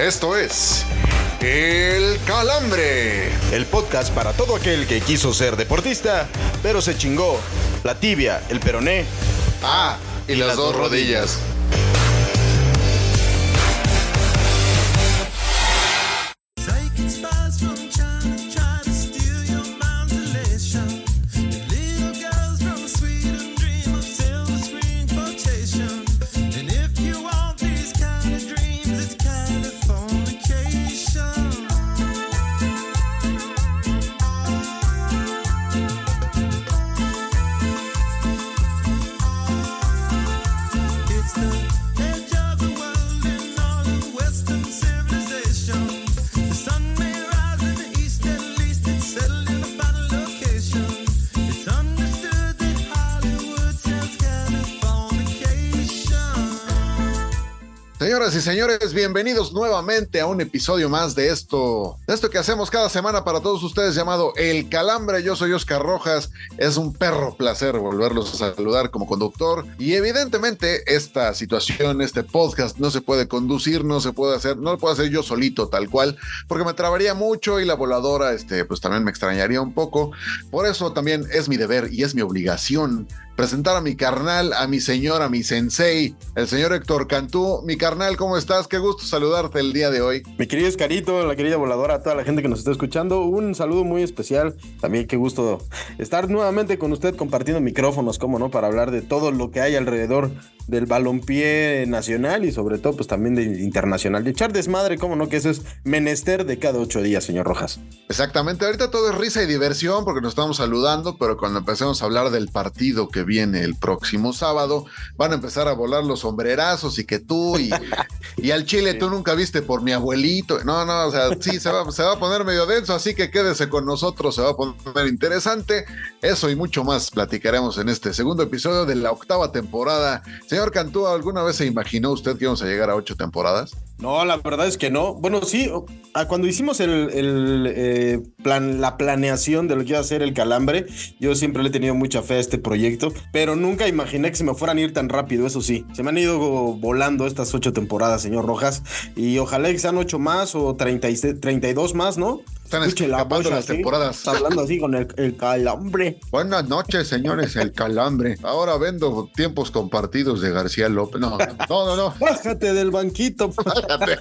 Esto es El Calambre, el podcast para todo aquel que quiso ser deportista, pero se chingó la tibia, el peroné. Ah, y, las, dos rodillas. Y señores, bienvenidos nuevamente a un episodio más de esto, de esto que hacemos cada semana para todos ustedes llamado El Calambre. Yo soy Oscar Rojas. Es un perro placer volverlos a saludar como conductor. Y evidentemente esta situación, este podcast no se puede conducir, no se puede hacer, no lo puedo hacer yo solito tal cual, porque me trabaría mucho y la voladora, este, pues también me extrañaría un poco. Por eso también es mi deber y es mi obligación presentar a mi carnal, a mi señor, a mi sensei, el señor Héctor Cantú. Mi carnal, ¿cómo estás? Qué gusto saludarte el día de hoy. Mi querido Escarito, la querida voladora, a toda la gente que nos está escuchando, un saludo muy especial. También qué gusto estar nuevamente con usted compartiendo micrófonos, como no, para hablar de todo lo que hay alrededor del balompié nacional y sobre todo, pues también de internacional. De echar desmadre, como no, que eso es menester de cada ocho días, señor Rojas. Exactamente, ahorita todo es risa y diversión porque nos estamos saludando, pero cuando empecemos a hablar del partido que viene el próximo sábado, van a empezar a volar los sombrerazos y que tú y, y al chile tú nunca viste por mi abuelito. No, no, o sea, sí, se va, se va a poner medio denso, así que quédese con nosotros, se va a poner interesante. Eso y mucho más platicaremos en este segundo episodio de la octava temporada. Señor Cantú, ¿alguna vez se imaginó usted que íbamos a llegar a ocho temporadas? No, la verdad es que no. Bueno, sí, cuando hicimos el, el, eh, plan, la planeación de lo que iba a ser el calambre, yo siempre le he tenido mucha fe a este proyecto, pero nunca imaginé que se me fueran a ir tan rápido, eso sí. Se me han ido volando estas ocho temporadas, señor Rojas, y ojalá que sean ocho más o 30 y- 32 más, ¿no? Están Escuche la escapando voz las así, temporadas. Hablando así con el, el calambre. Buenas noches, señores, el calambre. Ahora vendo tiempos compartidos de García López. No, no, no, no. Bájate del banquito. Fíjate.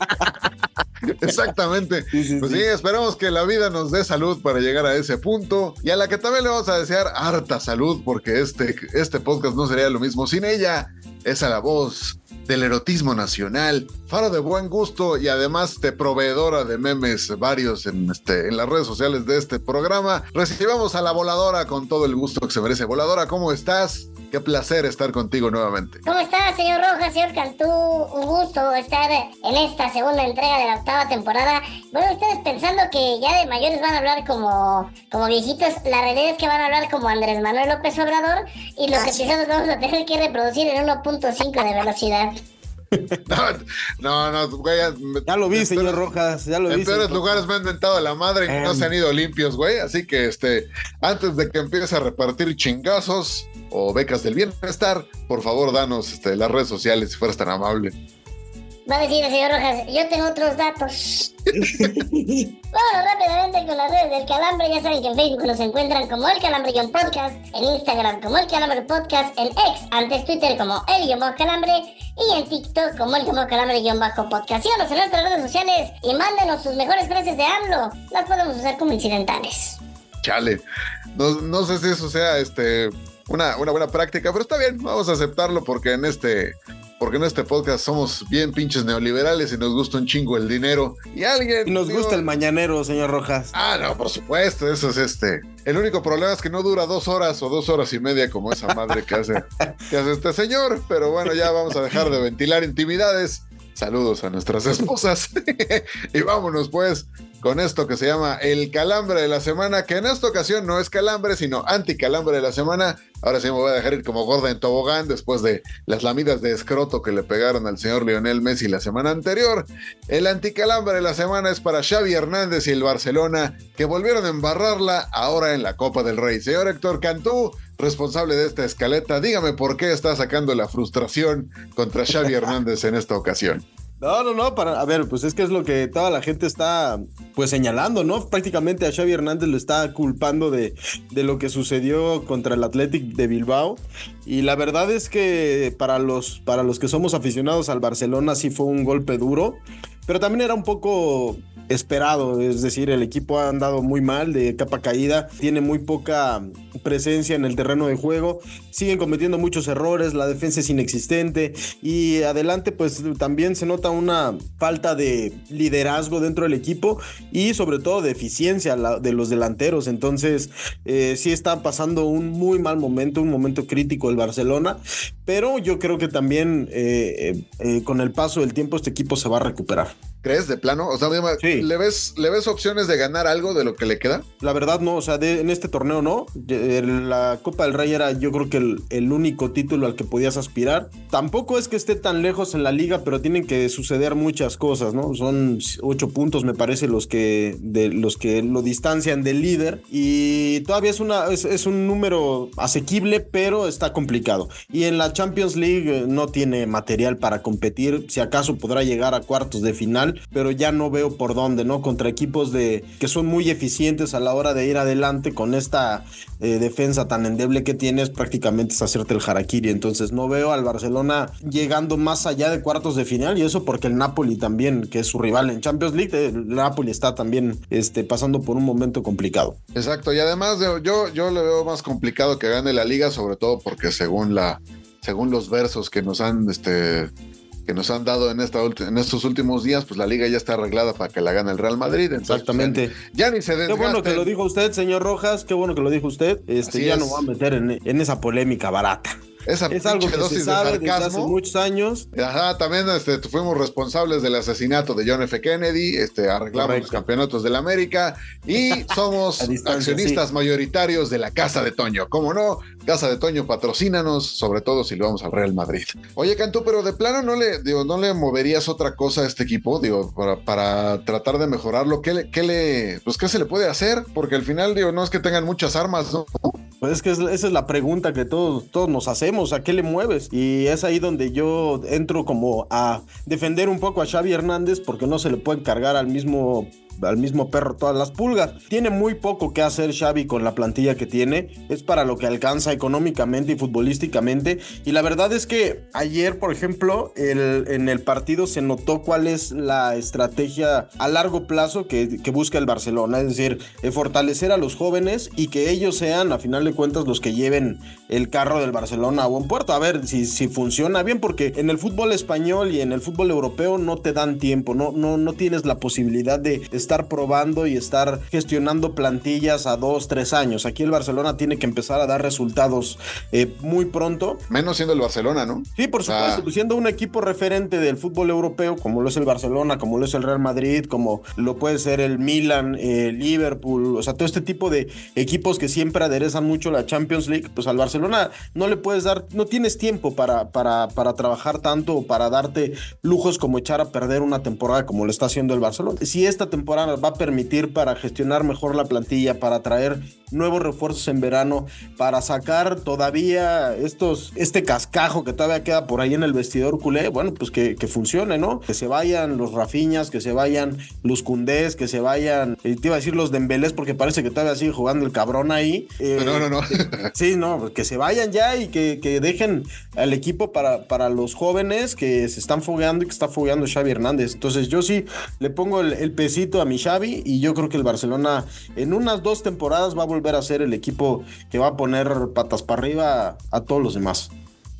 Exactamente. Sí, sí, pues sí. sí, esperamos que la vida nos dé salud para llegar a ese punto y a la que también le vamos a desear harta salud porque este, este podcast no sería lo mismo sin ella. Es a la voz del erotismo nacional, faro de buen gusto y además de proveedora de memes varios en, este, en las redes sociales de este programa. Recibamos a la voladora con todo el gusto que se merece. Voladora, ¿cómo estás? Qué placer estar contigo nuevamente. ¿Cómo está, señor Rojas, señor Cantú? Un gusto estar en esta segunda entrega de la octava temporada. Bueno, ustedes pensando que ya de mayores van a hablar como, como viejitos, la realidad es que van a hablar como Andrés Manuel López Obrador y los episodios vamos a tener que reproducir en 1.5 de velocidad. No, no, güey. me- Ya lo vi, señor Rojas, ya lo vi. En peores señor lugares me han mentado la madre y no Em. se han ido limpios, güey. Así que, este, antes de que empiece a repartir chingazos o becas del bienestar, por favor, danos este, las redes sociales si fueras tan amable. Va a decir el señor Rojas, yo tengo otros datos. Vámonos rápidamente con las redes del Calambre. Ya saben que en Facebook nos encuentran como El Calambre Guión Podcast, en Instagram como El Calambre Podcast, en X, antes Twitter como El Guión Bajo Calambre y en TikTok como El Guión Bajo Calambre Guión Bajo Podcast. Síganos en nuestras redes sociales y mándenos sus mejores frases de AMLO. Las podemos usar como incidentales. Chale. No, no sé si eso sea este, una, una buena práctica, pero está bien, vamos a aceptarlo porque en este. Porque en este podcast somos bien pinches neoliberales y nos gusta un chingo el dinero. Y alguien. Y nos digo, gusta el mañanero, señor Rojas. Ah, no, por supuesto, eso es este. El único problema es que no dura dos horas o dos horas y media como esa madre que hace, que hace este señor. Pero bueno, ya vamos a dejar de ventilar intimidades. Saludos a nuestras esposas. y vámonos pues con esto que se llama el calambre de la semana, que en esta ocasión no es calambre, sino anticalambre de la semana. Ahora sí me voy a dejar ir como gorda en tobogán después de las lamidas de escroto que le pegaron al señor Lionel Messi la semana anterior. El anticalambre de la semana es para Xavi Hernández y el Barcelona, que volvieron a embarrarla ahora en la Copa del Rey. Señor Héctor Cantú, responsable de esta escaleta, dígame por qué está sacando la frustración contra Xavi Hernández en esta ocasión. No, no, no, para, a ver, pues es que es lo que toda la gente está pues señalando, ¿no? Prácticamente a Xavi Hernández lo está culpando de, de lo que sucedió contra el Athletic de Bilbao. Y la verdad es que para los, para los que somos aficionados al Barcelona sí fue un golpe duro, pero también era un poco esperado, es decir, el equipo ha andado muy mal de capa caída, tiene muy poca presencia en el terreno de juego, siguen cometiendo muchos errores, la defensa es inexistente y adelante pues también se nota una falta de liderazgo dentro del equipo y sobre todo de eficiencia de los delanteros, entonces eh, sí está pasando un muy mal momento, un momento crítico el Barcelona, pero yo creo que también eh, eh, eh, con el paso del tiempo este equipo se va a recuperar. ¿Crees de plano? O sea, Sí. ¿le, ves, ¿le ves opciones de ganar algo de lo que le queda? La verdad no, o sea, de- en este torneo no. La Copa del Rey era yo creo que el, el único título al que podías aspirar. Tampoco es que esté tan lejos en la liga, pero tienen que suceder muchas cosas, ¿no? Son ocho puntos me parece los que, de, los que lo distancian del líder y todavía es, una, es, es un número asequible, pero está complicado. Y en la Champions League eh, no tiene material para competir, si acaso podrá llegar a cuartos de final, pero ya no veo por dónde, ¿no? Contra equipos de que son muy eficientes a la hora de ir adelante con esta eh, defensa tan endeble que tienes, prácticamente es hacerte el harakiri. Entonces no veo al Barcelona llegando más allá de cuartos de final y eso porque el Napoli también, que es su rival en Champions League, el Napoli está también este, pasando por un momento complicado. Exacto, y además de- yo, yo le veo más complicado que gane la liga, sobre todo porque según la, según los versos que nos han, este, que nos han dado en esta en estos últimos días, pues la liga ya está arreglada para que la gane el Real Madrid. entonces, Exactamente. pues, Ya, ya ni se Qué bueno que desgasten. lo dijo usted, señor Rojas. Qué bueno que lo dijo usted. Este, Así ya es. no va a meter en, en esa polémica barata. Esa Es algo que dosis se de sabe desde hace muchos años. Ajá, también este, fuimos responsables del asesinato de John F. Kennedy, este, arreglamos Correcto. los campeonatos del América y somos accionistas mayoritarios de la Casa de Toño. ¿Cómo no? Casa de Toño, patrocínanos, sobre todo si lo vamos al Real Madrid. Oye, Cantú, pero de plano no le, digo, no le moverías otra cosa a este equipo, digo, para, para tratar de mejorarlo. ¿Qué le, qué le, pues, qué se le puede hacer? Porque al final, digo, no es que tengan muchas armas, ¿no? Pues es que es- esa es la pregunta que todos, todos nos hacemos, ¿a qué le mueves? Y es ahí donde yo entro como a defender un poco a Xavi Hernández porque no se le puede cargar al mismo al mismo perro todas las pulgas. Tiene muy poco que hacer Xavi con la plantilla que tiene. Es para lo que alcanza económicamente y futbolísticamente. Y la verdad es que ayer, por ejemplo, en el partido se notó cuál es la estrategia a largo plazo que, que busca el Barcelona. Es decir, eh, fortalecer a los jóvenes y que ellos sean, a final de cuentas, los que lleven el carro del Barcelona a buen puerto. A ver si, si funciona bien, porque en el fútbol español y en el fútbol europeo no te dan tiempo, no, no, no tienes la posibilidad de estar probando y estar gestionando plantillas a dos, tres años. Aquí el Barcelona tiene que empezar a dar resultados eh, muy pronto. Menos siendo el Barcelona, ¿no? Sí, por supuesto, pues siendo un equipo referente del fútbol europeo, como lo es el Barcelona, como lo es el Real Madrid, como lo puede ser el Milan, el Liverpool, o sea, todo este tipo de equipos que siempre aderezan mucho la Champions League, pues al Barcelona no le puedes dar, no tienes tiempo para, para, para trabajar tanto o para darte lujos como echar a perder una temporada como lo está haciendo el Barcelona. Si esta temporada va a permitir para gestionar mejor la plantilla, para traer nuevos refuerzos en verano, para sacar todavía estos, este cascajo que todavía queda por ahí en el vestidor culé, bueno, pues que, que funcione, ¿no? Que se vayan los Rafiñas, que se vayan los Cundés, que se vayan, eh, te iba a decir los Dembélés, porque parece que todavía sigue jugando el cabrón ahí. Eh, No, no, no. Sí, no, que se vayan ya y que, que dejen al equipo para, para los jóvenes que se están fogueando y que está fogueando Xavi Hernández. Entonces yo sí le pongo el, el pesito a mi Xavi y yo creo que el Barcelona en unas dos temporadas va a volver a ser el equipo que va a poner patas para arriba a todos los demás.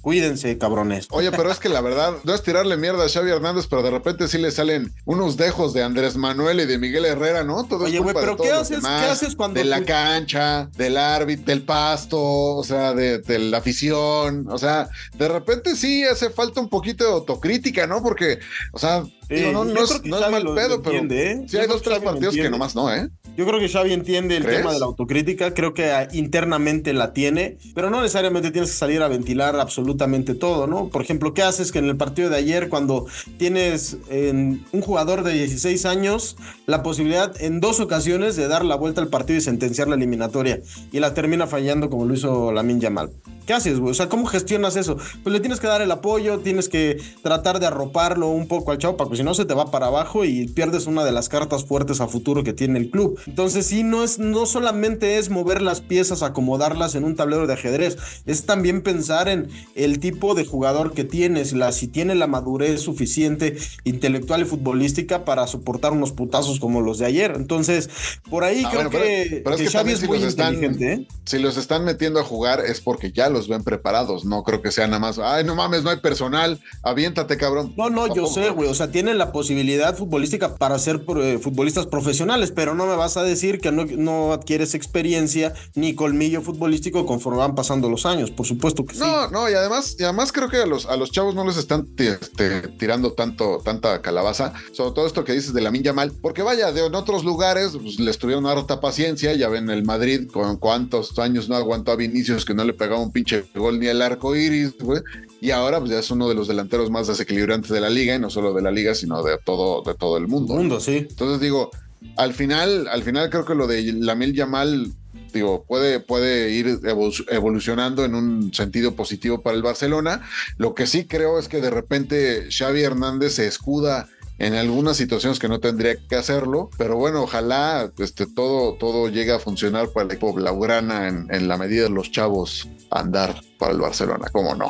Cuídense, cabrones. Oye, pero es que la verdad, no es tirarle mierda a Xavi Hernández, pero de repente sí le salen unos dejos de Andrés Manuel y de Miguel Herrera, ¿no? Todo Oye, güey, pero ¿qué haces- demás, qué haces cuando De la cancha, del árbitro, del pasto, o sea, de, de la afición, o sea, de repente sí hace falta un poquito de autocrítica, ¿no? Porque, o sea, digo, no, no es, que no es mal pedo, pero ¿eh? sí hay dos, que tres Xavi partidos que nomás no, ¿eh? Yo creo que Xavi entiende el ¿Crees? tema de la autocrítica, creo que ah, internamente la tiene, pero no necesariamente tienes que salir a ventilar absolutamente todo, ¿no? Por ejemplo, ¿qué haces que en el partido de ayer cuando tienes en un jugador de 16 años la posibilidad en dos ocasiones de dar la vuelta al partido y sentenciar la eliminatoria y la termina fallando como lo hizo Lamin Yamal? ¿qué haces, güey? O sea, ¿cómo gestionas eso? Pues le tienes que dar el apoyo, tienes que tratar de arroparlo un poco al chavo, porque si no se te va para abajo y pierdes una de las cartas fuertes a futuro que tiene el club. Entonces, sí, no es, no solamente es mover las piezas, acomodarlas en un tablero de ajedrez, es también pensar en el tipo de jugador que tienes, la, si tiene la madurez suficiente intelectual y futbolística para soportar unos putazos como los de ayer. Entonces, por ahí Ah, creo bueno, pero- que, pero es que que Xavi es si muy los están- inteligente, ¿eh? Si los están metiendo a jugar es porque ya los ven preparados. No creo que sea nada más. Ay, no mames, no hay personal. Aviéntate, cabrón. No, no, yo sé, güey. O sea, tienen la posibilidad futbolística para ser eh, futbolistas profesionales, pero no me vas a decir que no, no adquieres experiencia ni colmillo futbolístico conforme van pasando los años. Por supuesto que sí. No, no, y además, y además creo que a los, a los chavos no les están este, tirando tanto, tanta calabaza, sobre todo esto que dices de la Minja Mal, porque vaya, de en otros lugares pues, les tuvieron harta paciencia, ya ven el Madrid con cuántos años no aguantó a Vinicius que no le pegaba un pinche gol ni el arco iris, güey, y ahora pues ya es uno de los delanteros más desequilibrantes de la liga, y no solo de la liga, sino de todo, de todo el mundo. ¿no? Mundo, sí. Entonces digo, al final, al final creo que lo de Lamil Yamal, digo, puede, puede ir evo- evolucionando en un sentido positivo para el Barcelona. Lo que sí creo es que de repente Xavi Hernández se escuda en algunas situaciones que no tendría que hacerlo, pero bueno, ojalá este, todo, todo llegue a funcionar para el equipo Blaugrana en, en la medida de los chavos andar para el Barcelona, ¿cómo no?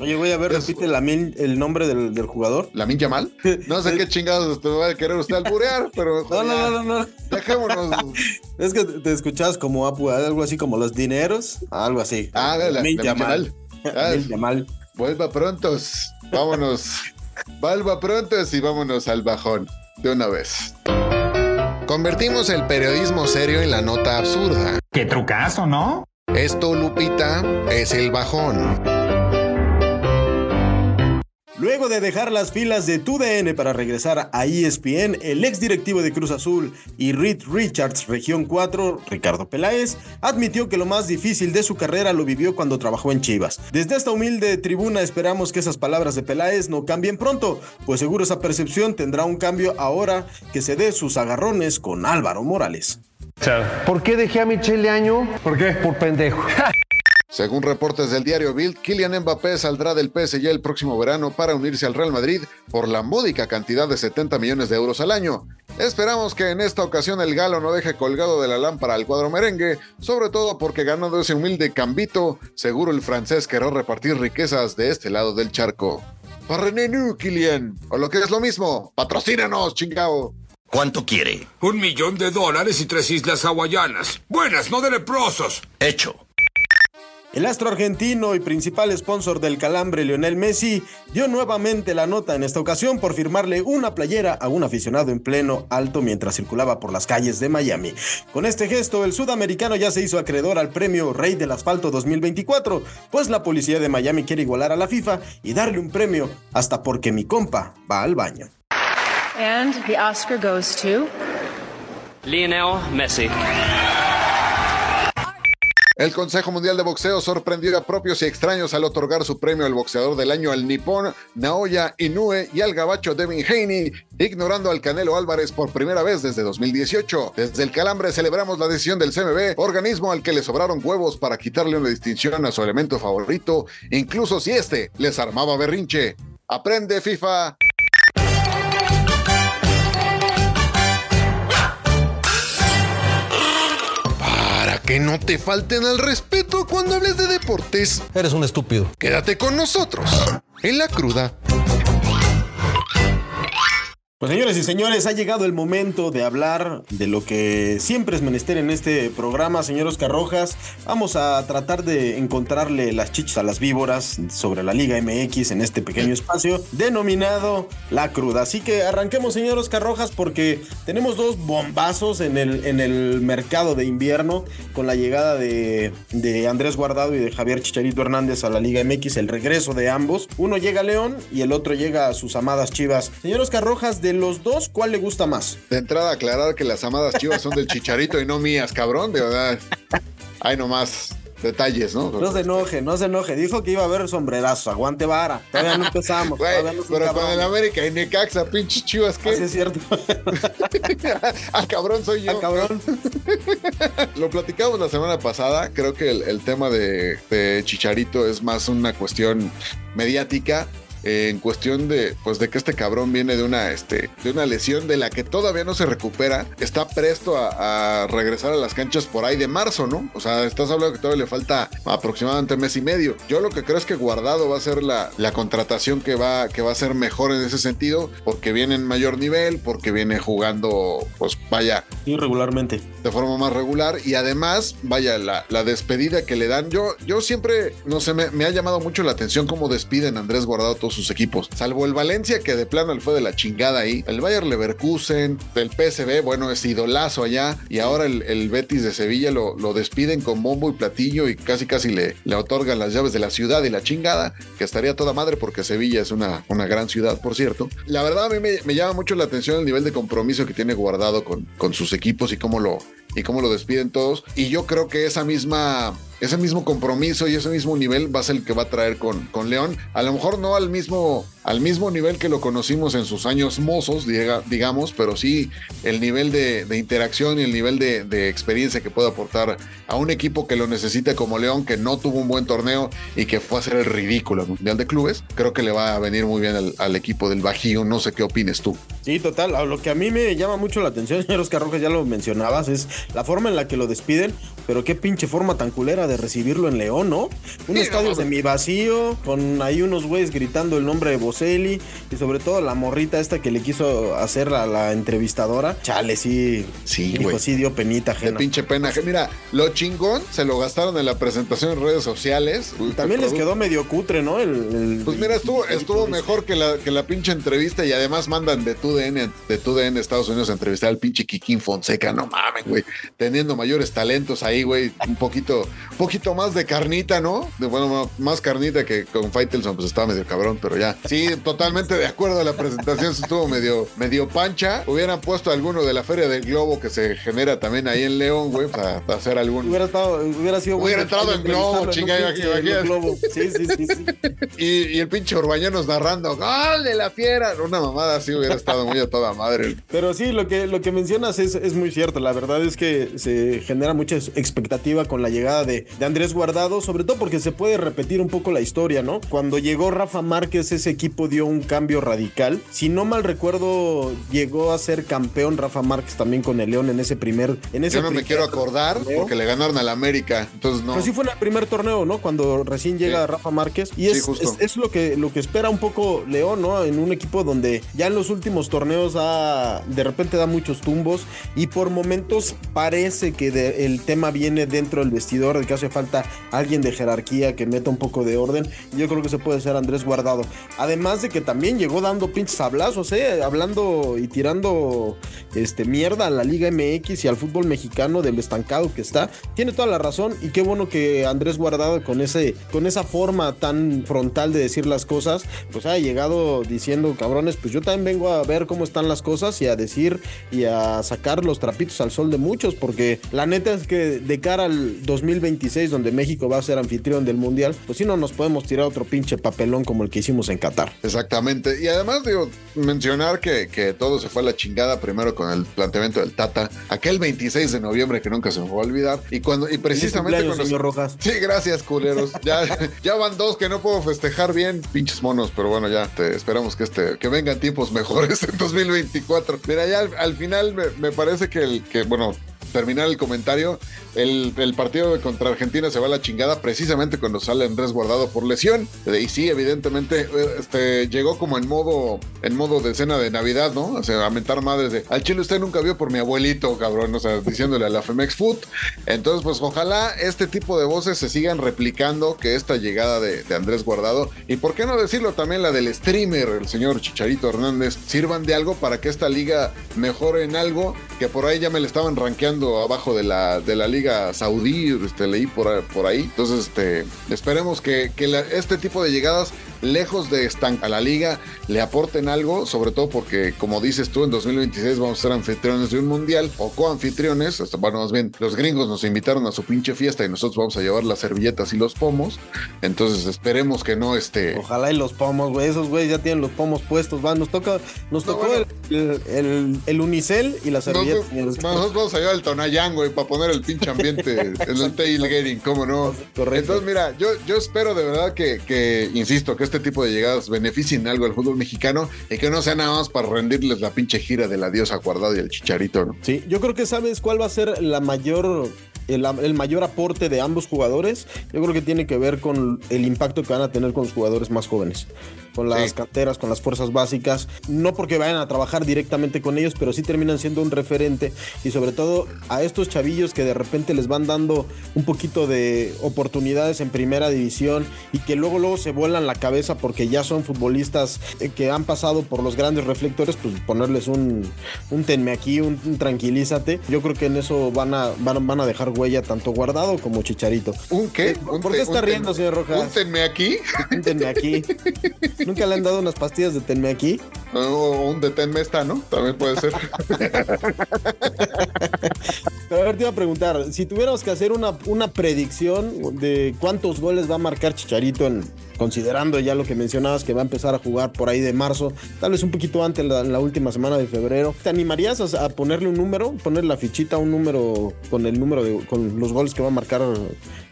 Oye, voy a ver, repite la el nombre del, del jugador. ¿Lamin Yamal? No sé qué chingados te va a querer usted alburear, pero No, no, no, no, no. dejémonos. Es que te escuchabas como Apu, algo así como los dineros, algo así. Ah, la, la, Lamine la Yamal. Lamine Yamal. Vuelva prontos. Vámonos. Vuelva prontos y vámonos al bajón. De una vez. Convertimos el periodismo serio en la nota absurda. Qué trucazo, ¿no? Esto, Lupita, es el bajón. Luego de dejar las filas de TUDN para regresar a ESPN, el ex directivo de Cruz Azul y Reed Richards, Región 4, Ricardo Peláez, admitió que lo más difícil de su carrera lo vivió cuando trabajó en Chivas. Desde esta humilde tribuna esperamos que esas palabras de Peláez no cambien pronto, pues seguro esa percepción tendrá un cambio ahora que se dé sus agarrones con Álvaro Morales. ¿Por qué dejé a Michelle Año? ¿Por qué? Por pendejo. Según reportes del diario Bild, Kylian Mbappé saldrá del PSG el próximo verano para unirse al Real Madrid por la módica cantidad de 70 millones de euros al año. Esperamos que en esta ocasión el galo no deje colgado de la lámpara al cuadro merengue, sobre todo porque ganando ese humilde cambito, seguro el francés querrá repartir riquezas de este lado del charco. Parrenenu, Kylian, o lo que es lo mismo, patrocínanos, chingao. ¿Cuánto quiere? Un millón de dólares y tres islas hawaianas. Buenas, no de leprosos. Hecho. El astro argentino y principal sponsor del calambre Lionel Messi dio nuevamente la nota en esta ocasión por firmarle una playera a un aficionado en pleno alto mientras circulaba por las calles de Miami. Con este gesto, el sudamericano ya se hizo acreedor al premio Rey del Asfalto 2024, pues la policía de Miami quiere igualar a la FIFA y darle un premio hasta porque mi compa va al baño. And the Oscar goes to Lionel Messi. El Consejo Mundial de Boxeo sorprendió a propios y extraños al otorgar su premio al boxeador del año al nipón Naoya Inoue y al gabacho Devin Haney, ignorando al Canelo Álvarez por primera vez desde 2018. Desde el Calambre celebramos la decisión del CMB, organismo al que le sobraron huevos para quitarle una distinción a su elemento favorito, incluso si este les armaba berrinche. Aprende FIFA. Que no te falten al respeto cuando hables de deportes, Eres un estúpido. quédate con nosotros en la cruda. Pues señores y señores, ha llegado el momento de hablar de lo que siempre es menester en este programa, señor Oscar Rojas. Vamos a tratar de encontrarle las chichas a las víboras sobre la Liga MX en este pequeño espacio denominado La Cruda. Así que arranquemos, señor Oscar Rojas, porque tenemos dos bombazos en el, en el mercado de invierno con la llegada de, de Andrés Guardado y de Javier Chicharito Hernández a la Liga MX, el regreso de ambos. Uno llega a León y el otro llega a sus amadas chivas. Señor Oscar Rojas, de los dos, ¿cuál le gusta más? De entrada, aclarar que las amadas chivas son del chicharito y no mías, cabrón, de verdad. Ay, nomás. detalles, ¿no? No se enoje, no se enoje. Dijo que iba a haber sombrerazos. Aguante vara. Todavía no empezamos. Todavía no pero con el América y Necaxa, pinches chivas, ¿qué? es cierto. ah, cabrón, soy yo. Ah, cabrón. Lo platicamos la semana pasada. Creo que el, el tema de, de Chicharito es más una cuestión mediática. Eh, en cuestión de pues de que este cabrón viene de una este de una lesión de la que todavía no se recupera está presto a, a regresar a las canchas por ahí de marzo no o sea estás hablando que todavía le falta aproximadamente mes y medio yo lo que creo es que Guardado va a ser la, la contratación que va que va a ser mejor en ese sentido porque viene en mayor nivel porque viene jugando pues vaya Irregularmente. de forma más regular y además, vaya, la, la despedida que le dan. Yo, yo siempre, no sé, me, me ha llamado mucho la atención cómo despiden a Andrés Guardado todos sus equipos, salvo el Valencia que de plano le fue de la chingada ahí, el Bayer Leverkusen, el PSV, bueno, es idolazo allá y ahora el, el Betis de Sevilla lo, lo despiden con bombo y platillo y casi casi le, le otorgan las llaves de la ciudad y la chingada, que estaría toda madre porque Sevilla es una, una gran ciudad, por cierto. La verdad a mí me, me llama mucho la atención el nivel de compromiso que tiene Guardado con, con sus equipos y cómo lo, y cómo lo despiden todos. Y yo creo que esa misma, ese mismo compromiso y ese mismo nivel va a ser el que va a traer con, con León. A lo mejor no al mismo, al mismo nivel que lo conocimos en sus años mozos, diga- digamos, pero sí el nivel de, interacción y el nivel de, experiencia que puede aportar a un equipo que lo necesita como León, que no tuvo un buen torneo y que fue a hacer el ridículo al Mundial de Clubes. Creo que le va a venir muy bien al, equipo del Bajío. No sé qué opines tú. Sí, total. Lo que a mí me llama mucho la atención, señor Oscar Rojas, ya lo mencionabas, es la forma en la que lo despiden, pero qué pinche forma tan culera de recibirlo en León, ¿no? Un Sí, estadio no, semi vacío, con ahí unos güeyes gritando el nombre de Boselli, y sobre todo la morrita esta que le quiso hacer a la entrevistadora. Chale, sí. Sí, güey. sí dio penita Qué ajena. pinche pena. Mira, lo chingón se lo gastaron en la presentación en redes sociales. Uy, También qué les quedó medio cutre, ¿no? El, el- Pues mira, estuvo, mejor que la, que la pinche entrevista y además mandan de TUDN, de TUDN Estados Unidos a entrevistar al pinche Kikín Fonseca. No mames, güey. Teniendo mayores talentos ahí, güey. Un poquito, un poquito más de carnita, ¿no? De, bueno, más carnita que con Faitelson, pues estaba medio cabrón, pero ya. Sí, totalmente de acuerdo. La presentación sí estuvo medio, medio pancha. Hubieran puesto alguno de la Feria del Globo que se genera también ahí en León, güey, para, para hacer algún. Hubiera, estado, hubiera sido Hubiera entrado en globo, chingada, globo. Sí, sí, sí, sí. Y, y el pinche Urbañanos narrando, ¡Gol de la fiera! Una mamada así hubiera estado muy a toda madre. Pero sí, lo que, lo que mencionas es, es muy cierto. La verdad es que se genera mucha expectativa con la llegada de, de Andrés Guardado, sobre todo porque se puede repetir un poco la historia, ¿no? Cuando llegó Rafa Márquez, ese equipo dio un cambio radical. Si no mal recuerdo, llegó a ser campeón Rafa Márquez también con el León en ese primer. En ese Yo no me quiero acordar torneo. porque le ganaron al América. Entonces no. Pero sí fue en el primer torneo, ¿no? Cuando recién llega Sí. Rafa Márquez. Y es, es, es lo que lo que espera un poco León, ¿no? En un equipo donde ya en los últimos torneos ha, de repente da muchos tumbos y por momentos parece que de- el tema viene dentro del vestidor, de que hace falta alguien de jerarquía que meta un poco de orden. Yo creo que se puede ser Andrés Guardado. Además de que también llegó dando pinches hablazos, ¿eh? Hablando y tirando este, mierda a la Liga MX y al fútbol mexicano del estancado que está. Tiene toda la razón y qué bueno que Andrés Guardado con, ese, con esa forma tan frontal de decir las cosas, pues ha llegado diciendo, cabrones, pues yo también vengo a ver cómo están las cosas y a decir y a sacar los trapitos al sol de muchos, porque la neta es que de cara al 2026, donde México va a ser anfitrión del Mundial, pues si no nos podemos tirar otro pinche papelón como el que hicimos en Qatar. Exactamente. Y además, digo, mencionar que, que todo se fue a la chingada primero con el planteamiento del Tata. Aquel 26 de noviembre que nunca se me va a olvidar. Y cuando, y precisamente cuando. señor Rojas. Sí, gracias, culeros. Ya, ya van dos que no puedo festejar bien, pinches monos, pero bueno, ya te, esperamos que este, que vengan tiempos mejores en 2024. Mira, ya al, al final me, me parece que el que, bueno, terminar el comentario, el, el partido contra Argentina se va a la chingada precisamente cuando sale Andrés Guardado por lesión. Y sí, evidentemente, eh, este, llegó como en modo, en modo de cena de Navidad, ¿no? O sea, a madres de, al chile usted nunca vio por mi abuelito, cabrón, o sea, diciéndole a la Femex Food. Entonces, pues ojalá este tipo de voces se sigan replicando que esta llegada de, de Andrés Guardado, y por qué no decirlo también la del streamer, el señor Chicharito Hernández, sirvan de algo para que esta liga mejore en algo que por ahí ya me le estaban rankeando abajo de la, de la liga saudí, este, leí por, por ahí. Entonces, este, esperemos que, que este tipo de llegadas lejos de estancar a la liga, le aporten algo, sobre todo porque, como dices tú, en 2026 vamos a ser anfitriones de un mundial o coanfitriones. Bueno, más bien, los gringos nos invitaron a su pinche fiesta y nosotros vamos a llevar las servilletas y los pomos. Entonces esperemos que no este. Ojalá y los pomos, güey. Esos güeyes ya tienen los pomos puestos. Va, nos toca, nos No, tocó bueno. el, el- el unicel y la servilleta. Nosotros, señores. nosotros vamos a llevar el Tonayán, güey, para poner el pinche ambiente en el tailgating, ¿cómo no? Correcto. Entonces, mira, yo, yo espero de verdad que, que, insisto, que este tipo de llegadas beneficien algo al fútbol mexicano y que no sea nada más para rendirles la pinche gira de la diosa guardado y el chicharito, ¿no? Sí, yo creo que sabes cuál va a ser la mayor. El mayor aporte de ambos jugadores, yo creo que tiene que ver con el impacto que van a tener con los jugadores más jóvenes, con las Sí. canteras, con las fuerzas básicas, no porque vayan a trabajar directamente con ellos, pero sí terminan siendo un referente y sobre todo a estos chavillos que de repente les van dando un poquito de oportunidades en primera división y que luego luego se vuelan la cabeza porque ya son futbolistas eh, que han pasado por los grandes reflectores, pues ponerles un, un tenme aquí, un, un tranquilízate. Yo creo que en eso van a, van, van a dejar huella tanto guardado como chicharito. ¿Un qué? ¿Por Un qué está riendo, señor Rojas? Un tenme aquí, Un tenme aquí. ¿Nunca le han dado unas pastillas de tenme aquí? o un deténme esta, ¿no? También puede ser. Pero a ver, te iba a preguntar, si tuviéramos que hacer una, una predicción de cuántos goles va a marcar Chicharito en, considerando ya lo que mencionabas que va a empezar a jugar por ahí de marzo, tal vez un poquito antes, la, la última semana de febrero, ¿te animarías a, a ponerle un número, poner la fichita un número con el número de con los goles que va a marcar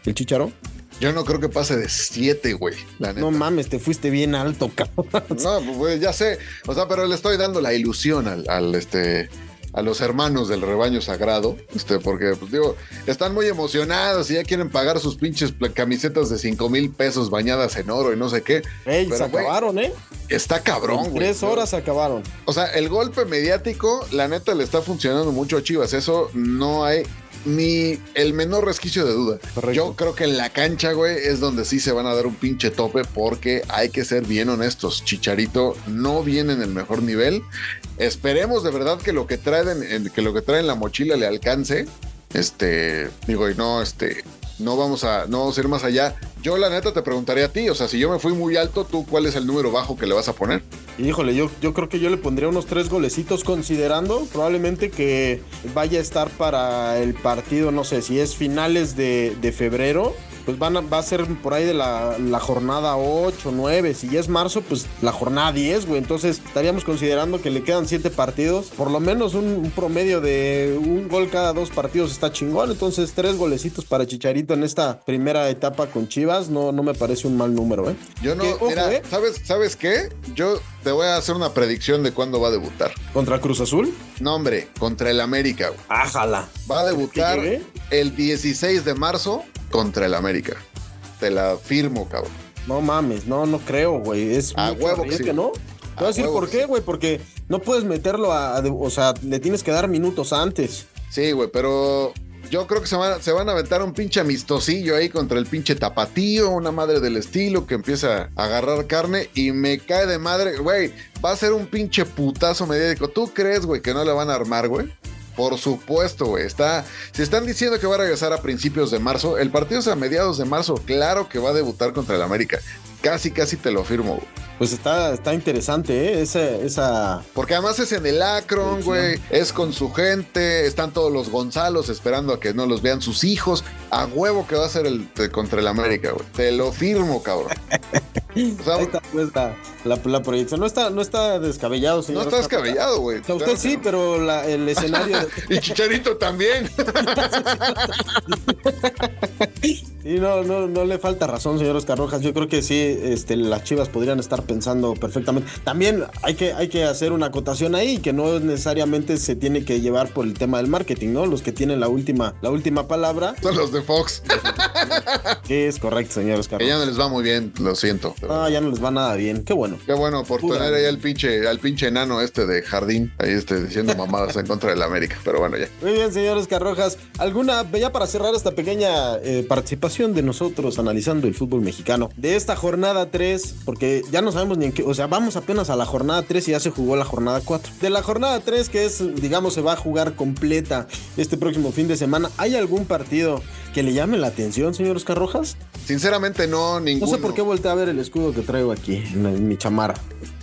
el Chicharo? Yo no creo que pase de siete, güey, la neta. No mames, te fuiste bien alto, cabrón. No, pues ya sé. O sea, pero le estoy dando la ilusión al, al, este a los hermanos del rebaño sagrado, este, porque pues digo, están muy emocionados y ya quieren pagar sus pinches camisetas de 5 mil pesos bañadas en oro y no sé qué. Ey, Pero, se acabaron, ¿eh? Está cabrón, güey. tres horas se acabaron. O sea, el golpe mediático, la neta, le está funcionando mucho a Chivas. Eso no hay ni el menor resquicio de duda. Correcto. Yo creo que en la cancha, güey, es donde sí se van a dar un pinche tope porque hay que ser bien honestos. Chicharito no viene en el mejor nivel. Esperemos de verdad que lo que traen en, que lo que trae en la mochila le alcance. Este, digo, y no, este, no vamos a, no vamos a ir más allá. Yo la neta te preguntaría a ti, o sea, si yo me fui muy alto, ¿tú cuál es el número bajo que le vas a poner? Híjole, yo, yo creo que yo le pondría unos tres golecitos considerando probablemente que vaya a estar para el partido, no sé, si es finales de, de febrero, pues van a- va a ser por ahí de la, la jornada 8, 9, si ya es marzo, pues la jornada 10, güey, entonces estaríamos considerando que le quedan siete partidos, por lo menos un, un promedio de un gol cada dos partidos está chingón, entonces tres golecitos para Chicharito en esta primera etapa con Chivas, no, no me parece un mal número, ¿eh? Yo no, Que, ojo, mira, ¿eh? ¿sabes, ¿sabes qué? Yo te voy a hacer una predicción de cuándo va a debutar. Contra Cruz Azul. No, hombre, contra el América. güey. Ájala. Va a debutar el 16 de marzo contra el América. Te la firmo, cabrón. No mames, no, no creo, güey. Es A huevo que sí. ¿no? Te voy a decir huevo por que qué, sí. güey, porque no puedes meterlo a, o sea, le tienes que dar minutos antes. Sí, güey, pero yo creo que se van, se van a aventar un pinche amistosillo ahí contra el pinche tapatío, una madre del estilo que empieza a agarrar carne y me cae de madre, güey, va a ser un pinche putazo mediático. ¿Tú crees, güey, que no la van a armar, güey? Por supuesto. Está. Si están diciendo que va a regresar a principios de marzo, el partido es a mediados de marzo. Claro que va a debutar contra el América. Casi, casi te lo firmo. Pues está, está interesante, ¿eh? Esa, esa. Porque además es en el Akron, güey. Es con su gente. Están todos los Gonzalos esperando a que no los vean sus hijos. A huevo que va a ser el contra el América, güey. Te lo firmo, cabrón. O sea, Ahí está, pues, la, la- proyección. No está, no está descabellado, no señor. está Oscar. descabellado, güey. O sea, usted Claro sí, no. pero la- el escenario. Y Chicharito también. Y no, no, no le falta razón, señor Oscar Rojas. Yo creo que sí, este, las chivas podrían estar pensando perfectamente. También hay que, hay que hacer una acotación ahí, que no necesariamente se tiene que llevar por el tema del marketing, ¿no? Los que tienen la última, la última palabra. Son los de Fox. Sí, es correcto, señor Oscar Que ya no les va muy bien, lo siento. Ah, ya no les va nada bien. Qué bueno. Qué bueno por Pura. tener ahí al pinche, al pinche enano este de jardín, ahí este diciendo mamadas en contra del América. Pero bueno, ya. Muy bien, señor Oscar Rojas. ¿Alguna, ya para cerrar esta pequeña eh, participación de nosotros analizando el fútbol mexicano, de esta jornada 3, porque ya no ni en qué, o sea, vamos apenas a la jornada 3 y ya se jugó la jornada 4. De la jornada 3, que es, digamos, se va a jugar completa este próximo fin de semana, ¿hay algún partido que le llame la atención, señor Oscar Rojas? Sinceramente no, No ninguno. sé por qué volteé a ver el escudo que traigo aquí en, en mi chamara.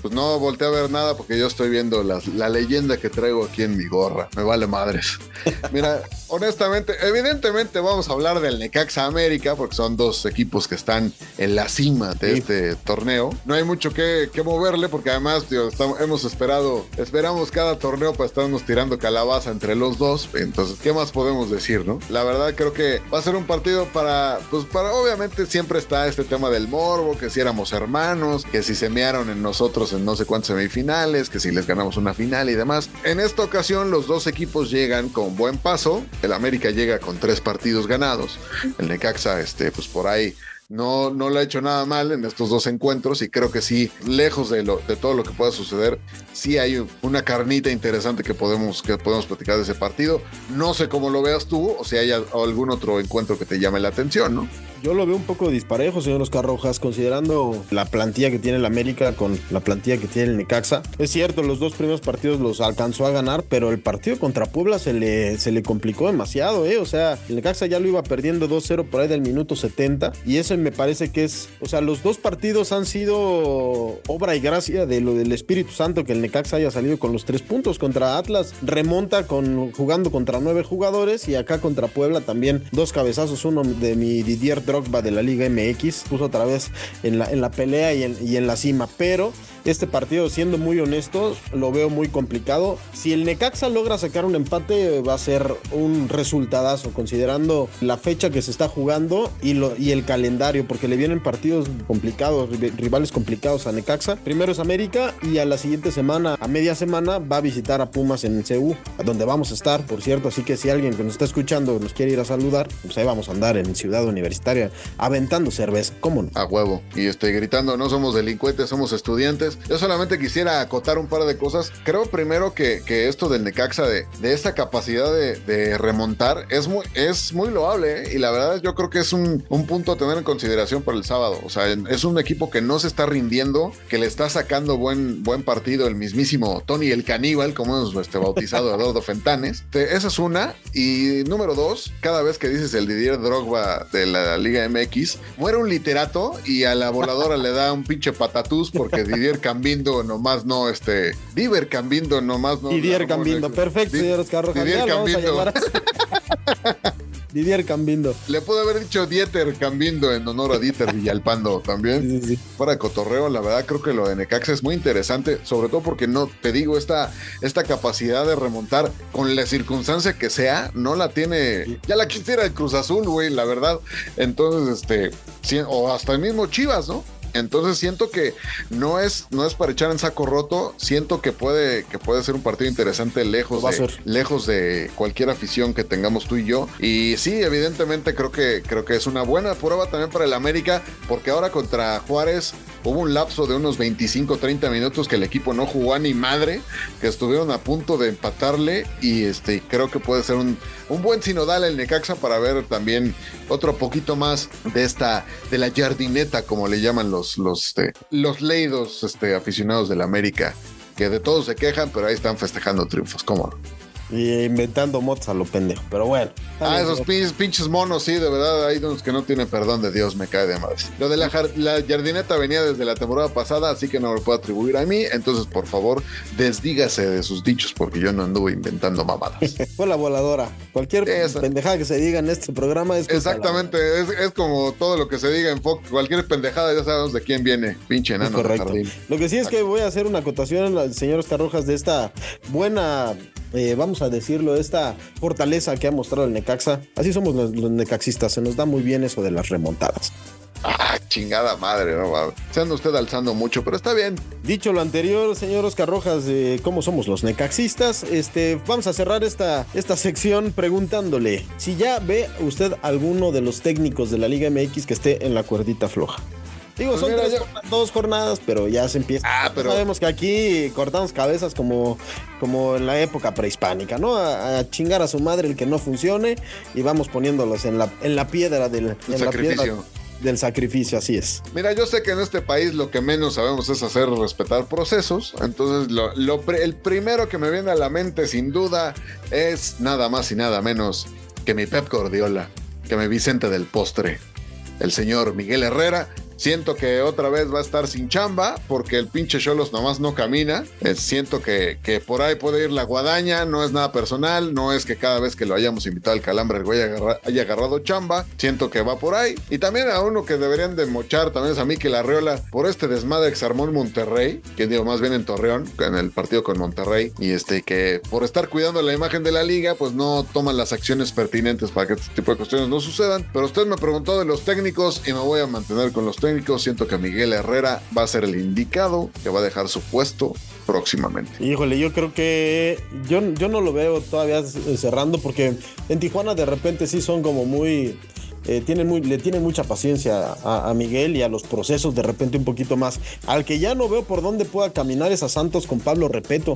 Pues no volteé a ver nada porque yo estoy viendo las- la leyenda que traigo aquí en mi gorra. Me vale madres. Mira, honestamente, evidentemente vamos a hablar del Necaxa América porque son dos equipos que están en la cima de Sí. este torneo. No hay mucho que, que moverle porque además tío, estamos- hemos esperado, esperamos cada torneo para estarnos tirando calabaza entre los dos. Entonces, ¿qué más podemos decir, no? La verdad creo que va a ser un partido para, pues para, obviamente siempre está este tema del morbo, que si éramos hermanos, que si se mearon en nosotros en no sé cuántas semifinales, que si les ganamos una final y demás. En esta ocasión los dos equipos llegan con buen paso. El América llega con tres partidos ganados. El Necaxa, este, pues por ahí no, no le ha hecho nada mal en estos dos encuentros y creo que sí, lejos de, lo, de todo lo que pueda suceder, sí hay una carnita interesante que podemos, que podemos platicar de ese partido. No sé cómo lo veas tú o si hay algún otro encuentro que te llame la atención, ¿no? Yo lo veo un poco disparejo, señor Oscar Rojas, considerando la plantilla que tiene el América con la plantilla que tiene el Necaxa. Es cierto, los dos primeros partidos los alcanzó a ganar, pero el partido contra Puebla se le, se le complicó demasiado, ¿eh? O sea, el Necaxa ya lo iba perdiendo 2-0 por ahí del minuto 70 y eso me parece que es, o sea, los dos partidos han sido obra y gracia de lo del Espíritu Santo que el Necaxa haya salido con los tres puntos. Contra Atlas remonta con jugando contra nueve jugadores y acá contra Puebla también dos cabezazos, uno de mi Didier Drogba de la Liga MX, puso otra vez en la, en la pelea y en, y en la cima, pero este partido, siendo muy honestos, lo veo muy complicado. Si el Necaxa logra sacar un empate, va a ser un resultadazo, considerando la fecha que se está jugando y, el calendario, porque le vienen partidos complicados, ri- rivales complicados a Necaxa. Primero es América y a la siguiente semana, a media semana, va a visitar a Pumas en CU, a donde vamos a estar, por cierto. Así que si alguien que nos está escuchando nos quiere ir a saludar, pues ahí vamos a andar en Ciudad Universitaria aventando cerveza. ¿Cómo no? A huevo. Y estoy gritando, no somos delincuentes, somos estudiantes. Yo solamente quisiera acotar un par de cosas. Creo primero que, que esto del Necaxa, de, de esta capacidad de, de remontar, es muy, es muy loable. ¿eh? Y la verdad, yo creo que es un, un punto a tener en consideración para el sábado. O sea, es un equipo que no se está rindiendo, que le está sacando buen, buen partido el mismísimo Tony el Caníbal, como hemos este, bautizado Eduardo Fentanes. Esa es una. Y número dos, cada vez que dices el Didier Drogba de la Liga MX, muere un literato y a la voladora le da un pinche patatús porque Didier Cambindo nomás no, este, Diver Cambindo nomás no. Didier Cambindo, perfecto, señor Oscar Rojas. Didier Cambindo. Didier Cambindo. Le pude haber dicho Dieter Cambindo en honor a Dieter Villalpando también. Sí, sí, sí. De cotorreo, la verdad creo que lo de Necaxa es muy interesante, sobre todo porque no, te digo, esta, esta capacidad de remontar con la circunstancia que sea, no la tiene, ya la quisiera el Cruz Azul, güey, la verdad. Entonces, este, o hasta el mismo Chivas, ¿no? Entonces siento que no es, no es para echar en saco roto, siento que puede, que puede ser un partido interesante lejos de, lejos de cualquier afición que tengamos tú y yo. Y sí, evidentemente creo que, creo que es una buena prueba también para el América, porque ahora contra Juárez hubo un lapso de unos 25, 30 minutos que el equipo no jugó a ni madre, que estuvieron a punto de empatarle. Y este, creo que puede ser un, un buen sinodal el Necaxa para ver también otro poquito más de esta, de la jardineta, como le llaman los, los, este, los leidos este, aficionados del América, que de todos se quejan, pero ahí están festejando triunfos, ¿cómo? Y inventando mods a lo pendejo. Pero bueno. Ah, esos pinches, pinches monos, sí, de verdad, hay unos que no tienen perdón de Dios, me cae de madre. Lo de la, la jardineta venía desde la temporada pasada, así que no me lo puedo atribuir a mí, entonces por favor, desdígase de sus dichos porque yo no anduve inventando mamadas. Fue la voladora. Cualquier Esa. pendejada que se diga en este programa es. Exactamente, es, es como todo lo que se diga en Fox, cualquier pendejada ya sabemos de quién viene, pinche Es enano de correcto. jardín. Lo que sí es que voy a hacer una acotación al señor Oscar Rojas de esta buena, eh, vamos a decirlo, esta fortaleza que ha mostrado el Necaxa. Así somos los, los necaxistas, se nos da muy bien eso de las remontadas. Ah, chingada madre, no mames. Se anda usted alzando mucho, pero está bien. Dicho lo anterior, señor Oscar Rojas, de cómo somos los necaxistas, este, vamos a cerrar esta, esta sección preguntándole si ya ve usted alguno de los técnicos de la Liga MX que esté en la cuerdita floja. Digo, Pues son mira, tres yo- dos jornadas, pero ya se empieza. Ah, pero- Sabemos que aquí cortamos cabezas como, como en la época prehispánica, ¿no? A, a chingar a su madre el que no funcione y vamos poniéndolos en la, en la piedra del en la sacrificio. piedra del sacrificio, así es. Mira, yo sé que en este país lo que menos sabemos es hacer respetar procesos. Entonces, lo, el primero que me viene a la mente, sin duda, es nada más y nada menos que mi Pep Gordiola, que mi Vicente del Postre. el señor Miguel Herrera. Siento que otra vez va a estar sin chamba porque el pinche Cholos nomás no camina. Siento que, que por ahí puede ir la guadaña, no es nada personal, no es que cada vez que lo hayamos invitado al calambre el güey haya agarrado chamba. Siento que va por ahí. Y también a uno que deberían de mochar también es a Mikel Arreola por este desmadre que se armó en Monterrey, que digo más bien en Torreón, en el partido con Monterrey. Y este que por estar cuidando la imagen de la liga, pues no toman las acciones pertinentes para que este tipo de cuestiones no sucedan. Pero usted me preguntó de los técnicos y me voy a mantener con los técnicos. Siento que Miguel Herrera va a ser el indicado que va a dejar su puesto próximamente. Híjole, yo creo que yo, yo no lo veo todavía cerrando porque en Tijuana de repente sí son como muy... eh, tienen muy, le tienen mucha paciencia a, a Miguel y a los procesos de repente un poquito más. Al que ya no veo por dónde pueda caminar es a Santos con Pablo Repeto.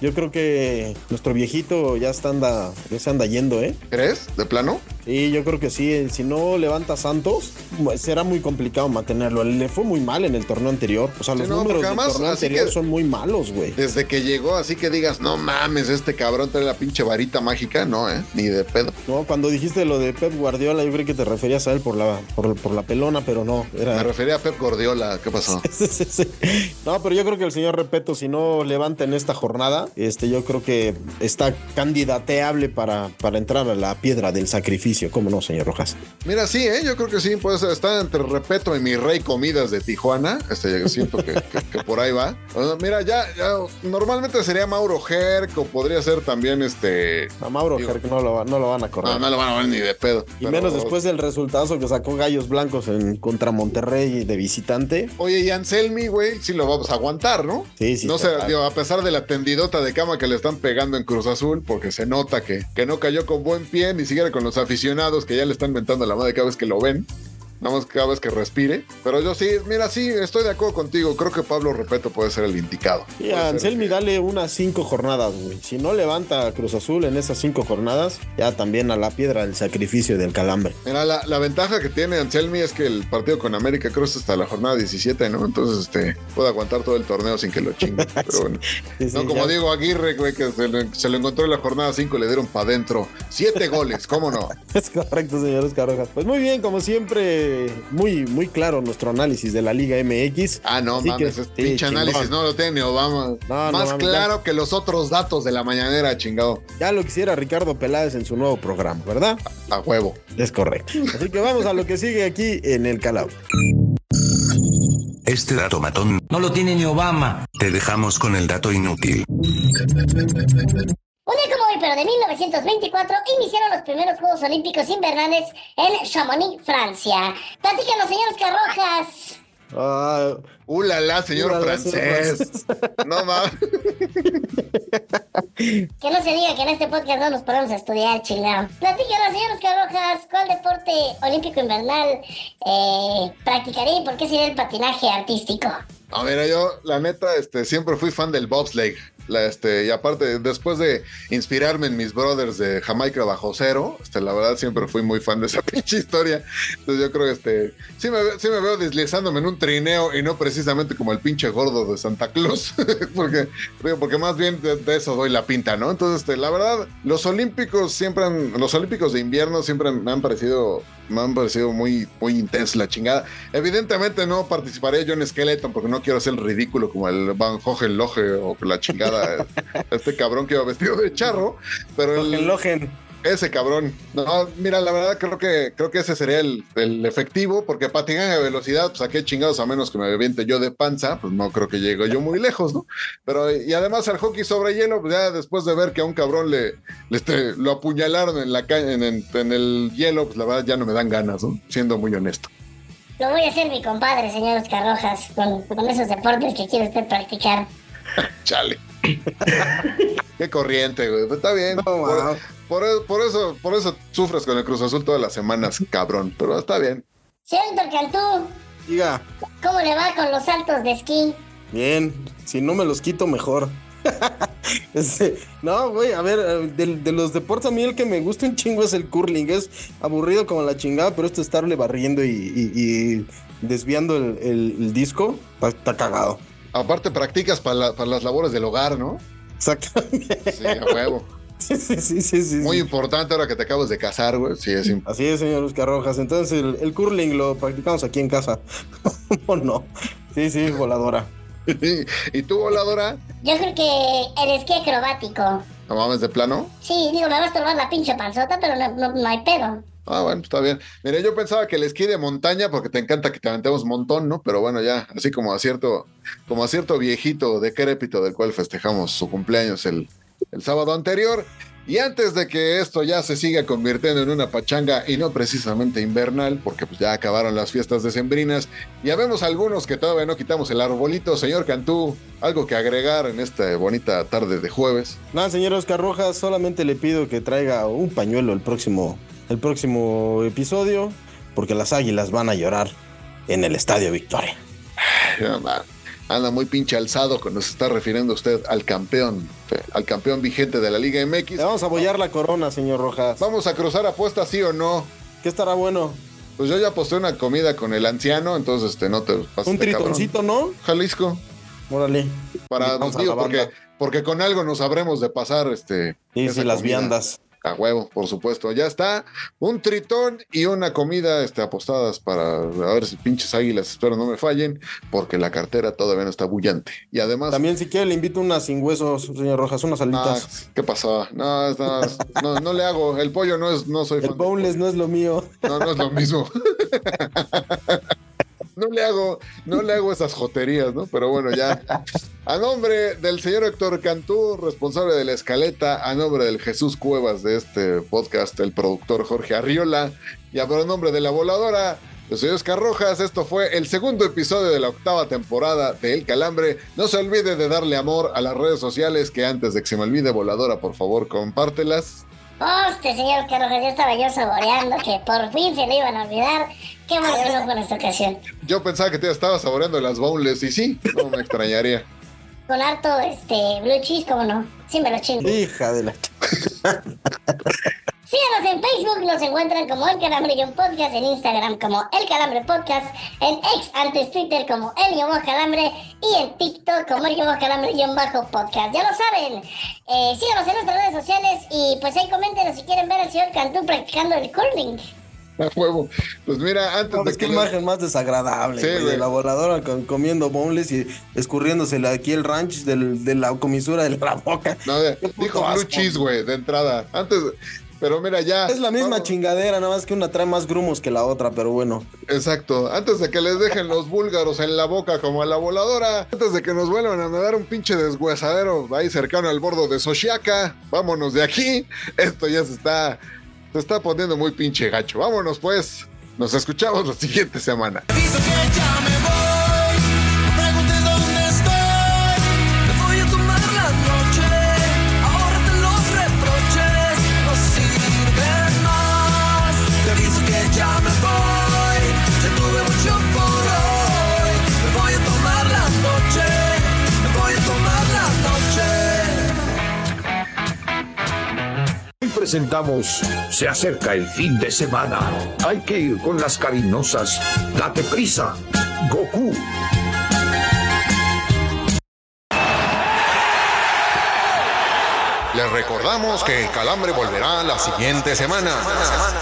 Yo creo que nuestro viejito ya está anda, ya se anda yendo, ¿eh? ¿Crees? ¿De plano? Sí, yo creo que sí. Si no levanta Santos, será muy complicado mantenerlo. Le fue muy mal en el torneo anterior. O sea, Sí, los no, números del torneo anterior que- son muy malos, güey. Desde que llegó, así que digas, no mames, este cabrón trae la pinche varita mágica, no, ¿eh? Ni de pedo. No, cuando dijiste lo de Pep Guardiola, yo creí que te referías a él por la, por, por la pelona, pero no. Me refería a Pep Gordiola, ¿qué pasó? Sí, sí, sí. No, pero yo creo que el señor Repeto, si no levanta en esta jornada, este, yo creo que está candidateable para, para entrar a la piedra del sacrificio. ¿Cómo no, señor Rojas? Mira, sí, ¿eh? yo creo que sí, puede ser, está entre Repeto y mi rey comidas de Tijuana. Este, siento que, que- que por ahí va. Bueno, mira, ya, ya, normalmente sería Mauro Herc o podría ser también este. A Mauro Digo- no lo, no lo van a correr. No, no lo van a ver ni de pedo. y Pero- menos después del resultado que sacó Gallos Blancos en contra Monterrey de visitante. Oye, y Anselmi, güey, sí lo vamos a aguantar, ¿no? Sí, sí. No sé, digo, a pesar de la tendidota de cama que le están pegando en Cruz Azul, porque se nota que, que no cayó con buen pie, ni siquiera con los aficionados que ya le están mentando la madre cada vez que lo ven. Nada más cada vez que respire. Pero yo sí, mira, sí, estoy de acuerdo contigo. Creo que Pablo Repeto puede ser el indicado. Y a Anselmi el- dale unas cinco jornadas, güey. Si no levanta a Cruz Azul en esas cinco jornadas, ya también a la piedra del sacrificio del calambre. Mira, la, la ventaja que tiene Anselmi es que el partido con América es hasta la jornada 17, ¿no? Entonces, este, puede aguantar todo el torneo sin que lo chinguen. Pero bueno. Sí, sí, No como ya- Diego Aguirre, güey, que se lo, se lo encontró en la jornada 5 y le dieron para adentro. Siete goles, ¿cómo no? Es correcto, señor Oscar Rojas. Pues muy bien, como siempre, muy, muy claro nuestro análisis de la Liga MX. Ah, no Así mames, que, es sí, pinche chingón. análisis, no lo tiene ni Obama. No, no Más mames, claro que los otros datos de la mañanera, chingado. Ya lo quisiera Ricardo Peláez en su nuevo programa, ¿verdad? A huevo. Es correcto. Así que vamos a lo que sigue aquí en el Calao. Este dato matón. No lo tiene ni Obama. Te dejamos con el dato inútil. Pero de 1924, iniciaron los primeros Juegos Olímpicos Invernales en Chamonix, Francia. Platícanos, señor Oscar Rojas. Ah, Uh, la, la, señor Ulala, francés. No mames. Que no se diga que en este podcast no nos ponemos a estudiar, chingado. Platícanos, señor Oscar Rojas, ¿cuál deporte olímpico invernal eh, practicaría y por qué sería el patinaje artístico? A ver, yo, la neta, este, siempre fui fan del bobsleigh. La, este, y aparte, después de inspirarme en mis brothers de Jamaica bajo cero, este, la verdad siempre fui muy fan de esa pinche historia. Entonces yo creo que este, sí, me, sí me veo deslizándome en un trineo y no precisamente como el pinche gordo de Santa Claus, porque, porque más bien de, de eso doy la pinta, ¿no? Entonces, este, la verdad, los olímpicos siempre han, los olímpicos de invierno siempre me han parecido, me han parecido muy, muy intensos la chingada. Evidentemente no participaré yo en Skeleton porque no quiero hacer el ridículo como el Van Hohenlohe o la chingada, este cabrón que iba vestido de charro, pero el. Ese cabrón. No, mira, la verdad creo que creo que ese sería el, el efectivo, porque patinar a velocidad, pues a qué chingados, a menos que me aviente yo de panza, pues no creo que llegue yo muy lejos, ¿no? Pero, y además al hockey sobre hielo, pues ya después de ver que a un cabrón le, le este, lo apuñalaron en la ca- en, en- en el hielo, pues la verdad ya no me dan ganas, ¿no? Siendo muy honesto. Lo voy a hacer mi compadre, señor Oscar Rojas, con, con esos deportes que quiere usted practicar. Chale. Qué corriente, güey. Pues Está bien. No, wow. Por- por eso, por eso sufres con el Cruz Azul todas las semanas, cabrón. Pero está bien. Señor Cantú, Diga, ¿cómo le va con los saltos de esquí? bien, si no me los quito mejor. Este, no, güey, a ver, eh, de, de los deportes a mí el que me gusta un chingo es el curling. Es aburrido como la chingada, pero esto estarle barriendo y, y- y desviando el, el- el disco, está, está cagado. Aparte practicas para, la- para las labores del hogar, ¿no? Exactamente. Sí, a huevo. Sí, sí, sí, sí. Muy importante ahora que te acabas de casar, güey. Sí, es im- Así es, señor Oscar Rojas. Entonces, el, el curling lo practicamos aquí en casa. ¿O no? Sí, sí, voladora. ¿Y tú, voladora? Yo creo que el esquí acrobático. ¿No mames de plano? Sí, digo, me va a estorbar la pinche panzota, pero no, no, no hay pedo. Ah, bueno, está bien. Mira, yo pensaba que el esquí de montaña, porque te encanta que te aventemos un montón, ¿no? Pero bueno, ya, así como a cierto, como a cierto viejito decrépito del cual festejamos su cumpleaños el, el sábado anterior. Y antes de que esto ya se siga convirtiendo en una pachanga y no precisamente invernal, porque pues ya acabaron las fiestas decembrinas, ya vemos algunos que todavía no quitamos el arbolito. Señor Cantú, algo que agregar en esta bonita tarde de jueves. Nada, señor Oscar Rojas, solamente le pido que traiga un pañuelo el próximo, el próximo episodio, porque las águilas van a llorar en el Estadio Victoria. Anda muy pinche alzado cuando se está refiriendo usted al campeón, al campeón vigente de la Liga MX. Le vamos a apoyar la corona, señor Rojas. Vamos a cruzar apuestas, sí o no. ¿Qué estará bueno? Pues yo ya aposté una comida con el anciano, entonces este no te pases Un cabrón. tritoncito, ¿no? Jalisco. Órale. Para, a digo, porque, porque con algo nos habremos de pasar este. Sí, sí, las viandas. A huevo, por supuesto. Ya está. Un tritón y una comida este, apostadas para a ver si pinches águilas, espero no me fallen, porque la cartera todavía no está bullante. Y además. También, si quiere, le invito unas sin huesos, señor Rojas, unas Ah, alitas. ¿Qué pasó? No, no, no, no le hago. El pollo no es, no soy El fan. no es lo mío. No, no es lo mismo. No le hago, no le hago esas joterías, ¿no? Pero bueno, ya. A nombre del señor Héctor Cantú, responsable de la escaleta, a nombre del Jesús Cuevas de este podcast, el productor Jorge Arriola, y a nombre de la voladora, yo soy Oscar Rojas. Esto fue el segundo episodio de la octava temporada de El Calambre. No se olvide de darle amor a las redes sociales, que antes de que se me olvide, voladora, por favor, compártelas. Hostia, señor Carroja, ya estaba yo saboreando que por fin se le iban a olvidar. Qué bueno que no fue en esta ocasión. Yo pensaba que te estaba saboreando las boneless, y sí, no me extrañaría. Con harto este blue cheese, ¿cómo no? Sí me lo chingo. Hija de la... Síganos en Facebook, nos encuentran como El Calambre Guión Podcast, en Instagram como El Calambre Podcast, en ex antes Twitter como El Bajo Calambre y en TikTok como El Bajo Calambre Guión Bajo Podcast. Ya lo saben, eh, síganos en nuestras redes sociales y pues ahí coméntenos si quieren ver al señor Cantú practicando el curling. A huevo. Pues mira, antes No, de es que que le- imagen más desagradable, Sí, güey, güey. de la voladora con- comiendo boneless y escurriéndosele aquí el ranch del- de la comisura de la boca. No, Qué dijo blue asco. cheese, güey, de entrada. Antes, pero mira, ya. Es la misma vamos- chingadera, nada más que una trae más grumos que la otra, pero bueno. Exacto. Antes de que les dejen los búlgaros en la boca como a la voladora. Antes de que nos vuelvan a dar un pinche deshuesadero ahí cercano al bordo de Soshiaka. Vámonos de aquí. Esto ya se está. Se está poniendo muy pinche gacho. Vámonos pues. Nos escuchamos la siguiente semana. Presentamos Se acerca el fin de semana. Hay que ir con las cariñosas. Date prisa. Goku. Les recordamos que el calambre volverá la siguiente semana.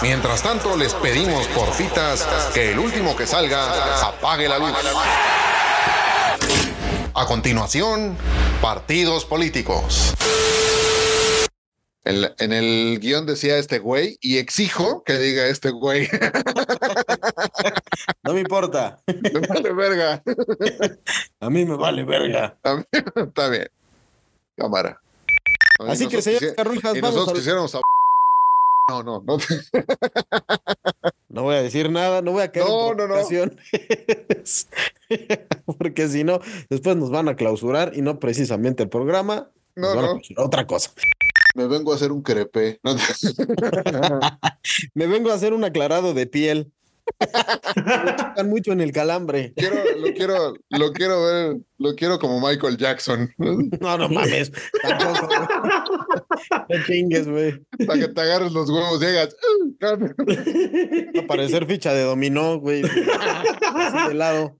Mientras tanto, les pedimos por citas que el último que salga apague la luz. A continuación, partidos políticos. En, el guion decía este güey y exijo que diga este güey. No me importa. Me vale verga. A mí me vale verga. A mí- Está bien. Cámara. Así que, señor Carrujas, Y vamos nosotros a- quisiéramos a... No, no, no. No voy a decir nada, no voy a caer No, en no, no. Porque si no, después nos van a clausurar y no precisamente el programa. No, no. otra cosa. Me vengo a hacer un crepe. No, Me vengo a hacer un aclarado de piel. Me tocan mucho en el calambre. quiero, lo quiero, lo quiero ver, lo quiero como Michael Jackson. No, no mames. Tampoco. No chingues, güey. Para que te agarres los huevos y digas. "Uh, Va a parecer ficha de dominó, güey. Así de lado.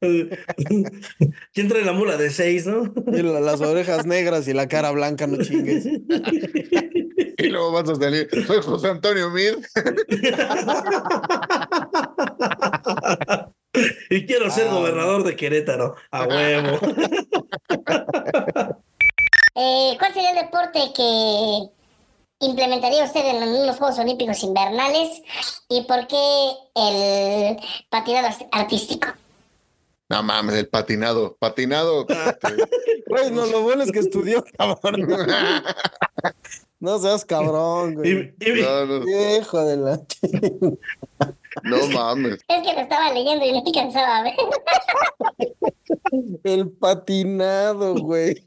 ¿Quién trae la mula de seis, no? Y la- las orejas negras y la cara blanca, no chingues. Y luego vas a salir. Soy José Antonio Mid. Y quiero Ah. ser gobernador de Querétaro. A huevo. Eh, ¿Cuál sería el deporte que implementaría usted en unos Juegos Olímpicos invernales y por qué el patinado art- artístico? No mames, el patinado. Patinado. Güey, no, lo bueno es que estudió, cabrón. No seas cabrón, güey. No, no, Hijo de la... no mames. Es que lo estaba leyendo y no alcanzaba a ver. El patinado, güey.